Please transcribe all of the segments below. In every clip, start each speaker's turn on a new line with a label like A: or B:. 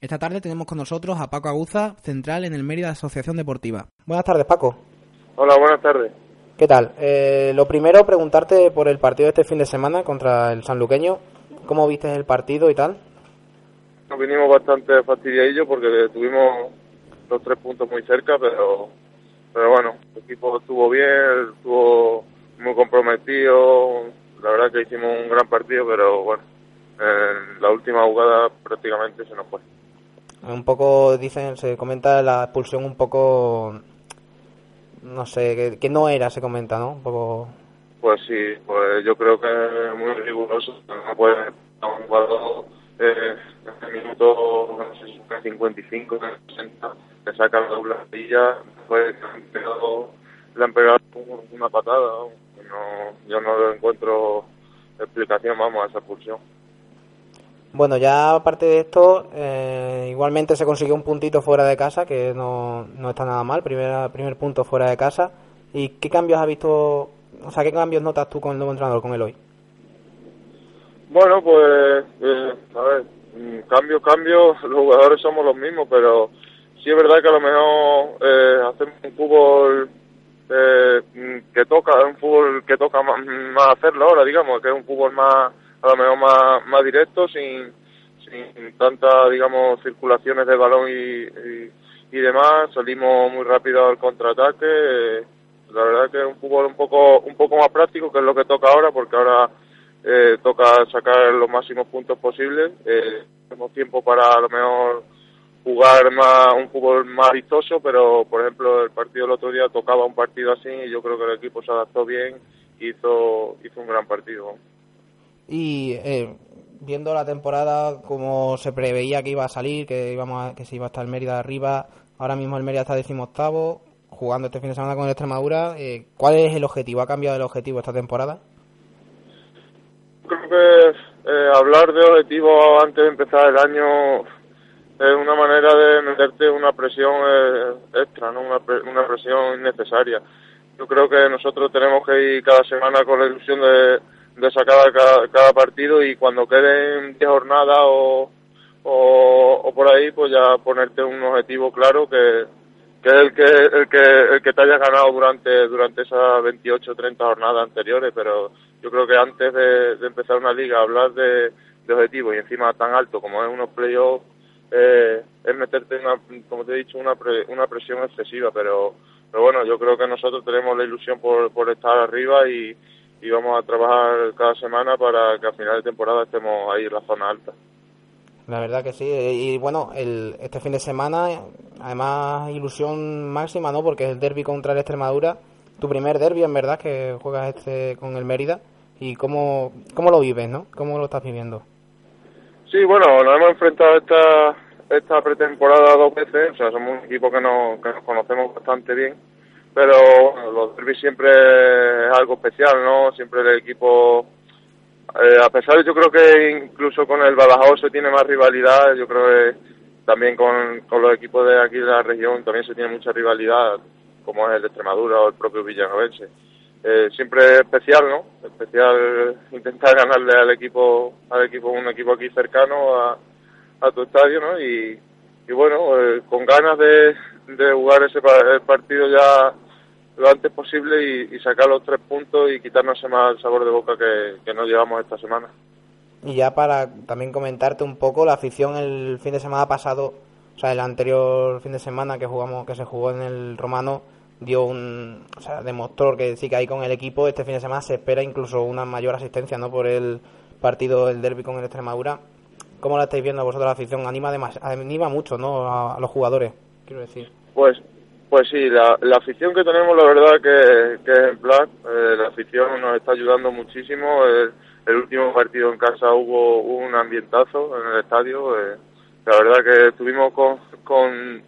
A: Esta tarde tenemos con nosotros a Paco Aguza, central en el Mérida Asociación Deportiva. Buenas tardes, Paco.
B: Hola, buenas tardes.
A: ¿Qué tal? Eh, lo primero, preguntarte por el partido de este fin de semana contra el sanluqueño. ¿Cómo viste el partido y tal?
B: Nos vinimos bastante fastidiadillos porque tuvimos los tres puntos muy cerca, pero, pero bueno, el equipo estuvo bien, estuvo muy comprometido. La verdad que hicimos un gran partido, pero bueno, en la última jugada prácticamente se nos fue.
A: Un poco, dicen, se comenta la expulsión un poco, no sé, que, no era, se comenta, ¿no? Un poco...
B: Pues sí, pues yo creo que es muy riguroso. No puede un jugador eh, en este minuto, no sé si 55, 60, le saca la doble después le han pegado, le han pegado una patada. No, yo no encuentro explicación, vamos, a esa expulsión.
A: Bueno, ya aparte de esto, eh, igualmente se consiguió un puntito fuera de casa, que no, no está nada mal, primer, primer punto fuera de casa. ¿Y qué cambios has visto, o sea, qué cambios notas tú con el nuevo entrenador, con el hoy?
B: Bueno, pues, eh, a ver, mm, cambios, cambios, los jugadores somos los mismos, pero sí es verdad que a lo mejor eh, hacemos un fútbol eh, mm, que toca, un fútbol que toca más, más hacerlo ahora, digamos, que es un fútbol más a lo mejor más, más directo, sin, sin tantas, digamos, circulaciones de balón y, y, demás. Salimos muy rápido al contraataque. la verdad que es un fútbol un poco, un poco más práctico, que es lo que toca ahora, porque ahora eh, toca sacar los máximos puntos posibles. Eh, tenemos tiempo para a lo mejor jugar más un fútbol más vistoso, pero por ejemplo el partido del otro día tocaba un partido así y yo creo que el equipo se adaptó bien, hizo hizo un gran partido.
A: Y eh, viendo la temporada como se preveía que iba a salir, que íbamos que se iba a estar el Mérida arriba, ahora mismo el Mérida está decimoctavo, jugando este fin de semana con el Extremadura, eh, ¿cuál es el objetivo? ¿Ha cambiado el objetivo esta temporada?
B: Creo que eh, hablar de objetivo antes de empezar el año es una manera de meterte una presión extra, ¿no? una, una presión innecesaria. Yo creo que nosotros tenemos que ir cada semana con la ilusión de de sacar cada, partido y cuando queden 10 jornadas o, o, por ahí, pues ya ponerte un objetivo claro que, que es el que, el que, el que te hayas ganado durante, durante esas 28 o 30 jornadas anteriores, pero yo creo que antes de, empezar una liga, hablar de, de objetivos y encima tan alto como es unos playoffs, eh, es meterte, una, como te he dicho, una, una presión excesiva, pero, pero bueno, yo creo que nosotros tenemos la ilusión por, por estar arriba y, y vamos a trabajar cada semana para que a final de temporada estemos ahí en la zona alta.
A: La verdad que sí. Y bueno, el, este fin de semana, además, ilusión máxima, ¿no? Porque es el derby contra el Extremadura. Tu primer derby, en verdad, que juegas este con el Mérida. ¿Y cómo, cómo lo vives, no? ¿Cómo lo estás viviendo?
B: Sí, bueno, nos hemos enfrentado esta, esta pretemporada dos veces. O sea, somos un equipo que nos, que nos conocemos bastante bien pero bueno, los derbis siempre es algo especial, ¿no? Siempre el equipo, eh, a pesar de yo creo que incluso con el Badajoz se tiene más rivalidad, yo creo que también con, con los equipos de aquí de la región también se tiene mucha rivalidad, como es el de Extremadura o el propio Villanovense. Eh, siempre es especial, ¿no? Especial intentar ganarle al equipo, al equipo, un equipo aquí cercano a, a tu estadio, ¿no? Y, y bueno, eh, con ganas de, de jugar ese partido ya lo antes posible y, sacar los tres puntos y quitarnos ese mal sabor de boca que, que nos llevamos esta semana.
A: Y ya para también comentarte un poco, la afición el fin de semana pasado, o sea, el anterior fin de semana que jugamos, que se jugó en el Romano, dio un, o sea, demostró que sí que ahí con el equipo este fin de semana se espera incluso una mayor asistencia, ¿no? Por el partido del derby con el Extremadura. ¿Cómo la estáis viendo vosotros la afición? Anima, anima mucho, ¿no? a los jugadores, quiero decir.
B: Pues pues sí, la, afición que tenemos, la verdad que, que es ejemplar. Eh, la afición nos está ayudando muchísimo. El, último partido en casa hubo, un ambientazo en el estadio. Eh, la verdad que estuvimos con, con,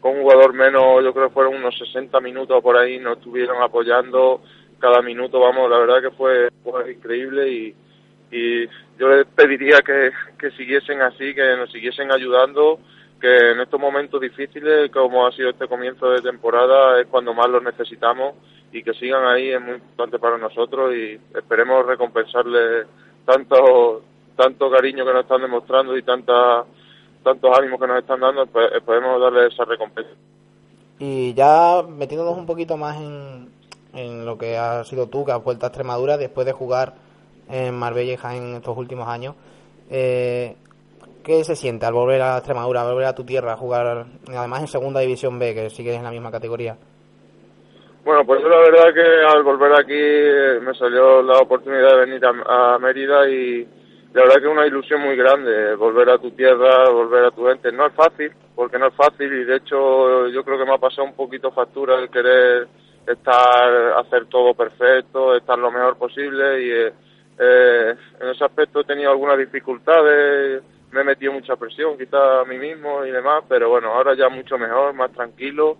B: con un jugador menos, yo creo que fueron unos 60 minutos por ahí, nos estuvieron apoyando cada minuto. Vamos, la verdad que fue, fue increíble y, y yo les pediría que, que siguiesen así, que nos siguiesen ayudando que en estos momentos difíciles, como ha sido este comienzo de temporada, es cuando más los necesitamos y que sigan ahí es muy importante para nosotros y esperemos recompensarles tanto, tanto cariño que nos están demostrando y tanta tantos ánimos que nos están dando, pues, podemos darle esa recompensa.
A: Y ya metiéndonos un poquito más en, en lo que ha sido tú, que has vuelto a Extremadura después de jugar en Marbella Jaén estos últimos años, eh, ¿qué se siente al volver a Extremadura, al volver a tu tierra, a jugar además en Segunda División B, que sigues en la misma categoría?
B: Bueno, pues la verdad que al volver aquí eh, me salió la oportunidad de venir a, Mérida y la verdad que es una ilusión muy grande volver a tu tierra, volver a tu gente. No es fácil, porque no es fácil y de hecho yo creo que me ha pasado un poquito factura el querer estar, hacer todo perfecto, estar lo mejor posible y eh, eh, en ese aspecto he tenido algunas dificultades, me he metido mucha presión quizá a mí mismo y demás, pero bueno, ahora ya mucho mejor, más tranquilo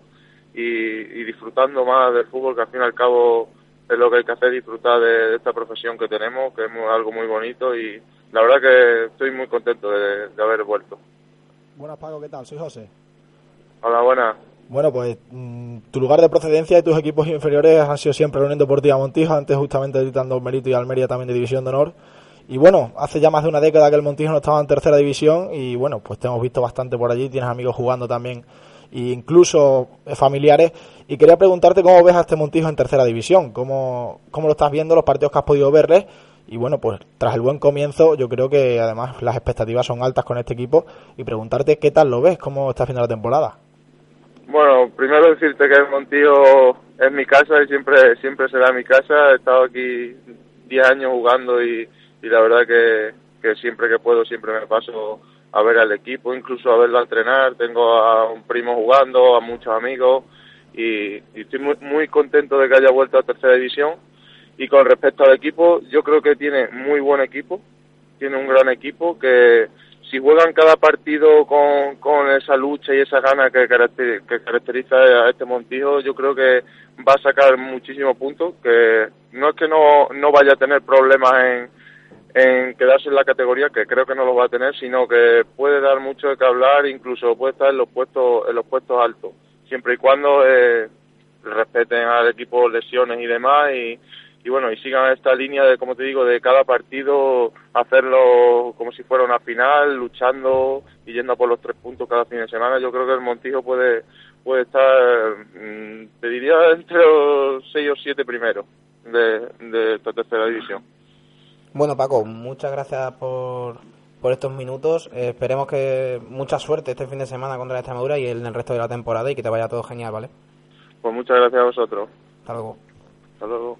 B: y, disfrutando más del fútbol, que al fin y al cabo es lo que hay que hacer, disfrutar de, esta profesión que tenemos, que es algo muy bonito y la verdad que estoy muy contento de, haber vuelto.
C: Buenas, Paco, ¿qué tal? Soy José.
B: Hola, buenas.
C: Bueno, pues mm, tu lugar de procedencia y tus equipos inferiores han sido siempre la Unión Deportiva Montijo, antes justamente editando Merito y Almería también de División de Honor. Y bueno, hace ya más de una década que el Montijo no estaba en tercera división y bueno, pues te hemos visto bastante por allí, tienes amigos jugando también e incluso familiares. Y quería preguntarte cómo ves a este Montijo en tercera división, cómo, cómo lo estás viendo, los partidos que has podido verles. Y bueno, pues tras el buen comienzo, yo creo que además las expectativas son altas con este equipo. Y preguntarte qué tal lo ves, cómo está haciendo la temporada.
B: Bueno, primero decirte que el Montijo es mi casa y siempre siempre será mi casa. He estado aquí 10 años jugando y, y la verdad que, que siempre que puedo siempre me paso a ver al equipo, incluso a verlo entrenar. Tengo a un primo jugando, a muchos amigos y, estoy muy, muy contento de que haya vuelto a tercera división. Y con respecto al equipo, yo creo que tiene muy buen equipo, tiene un gran equipo que si juegan cada partido con, con esa lucha y esa gana que, caracteriza a este Montijo, yo creo que va a sacar muchísimos puntos, que no es que no, no vaya a tener problemas en, en quedarse en la categoría, que creo que no lo va a tener, sino que puede dar mucho de qué hablar, incluso puede estar en los puestos, en los puestos altos, siempre y cuando eh, respeten al equipo lesiones y demás y, y bueno, y sigan esta línea de, como te digo, de cada partido hacerlo como si fuera una final, luchando y yendo por los tres puntos cada fin de semana. Yo creo que el Montijo puede puede estar, mm, te diría, entre los seis o siete primeros de, de esta tercera división.
A: Bueno, Paco, muchas gracias por, por estos minutos. Eh, esperemos que mucha suerte este fin de semana contra la Extremadura y en el resto de la temporada y que te vaya todo genial, ¿vale?
B: Pues muchas gracias a vosotros.
A: Hasta luego.
B: Hasta luego.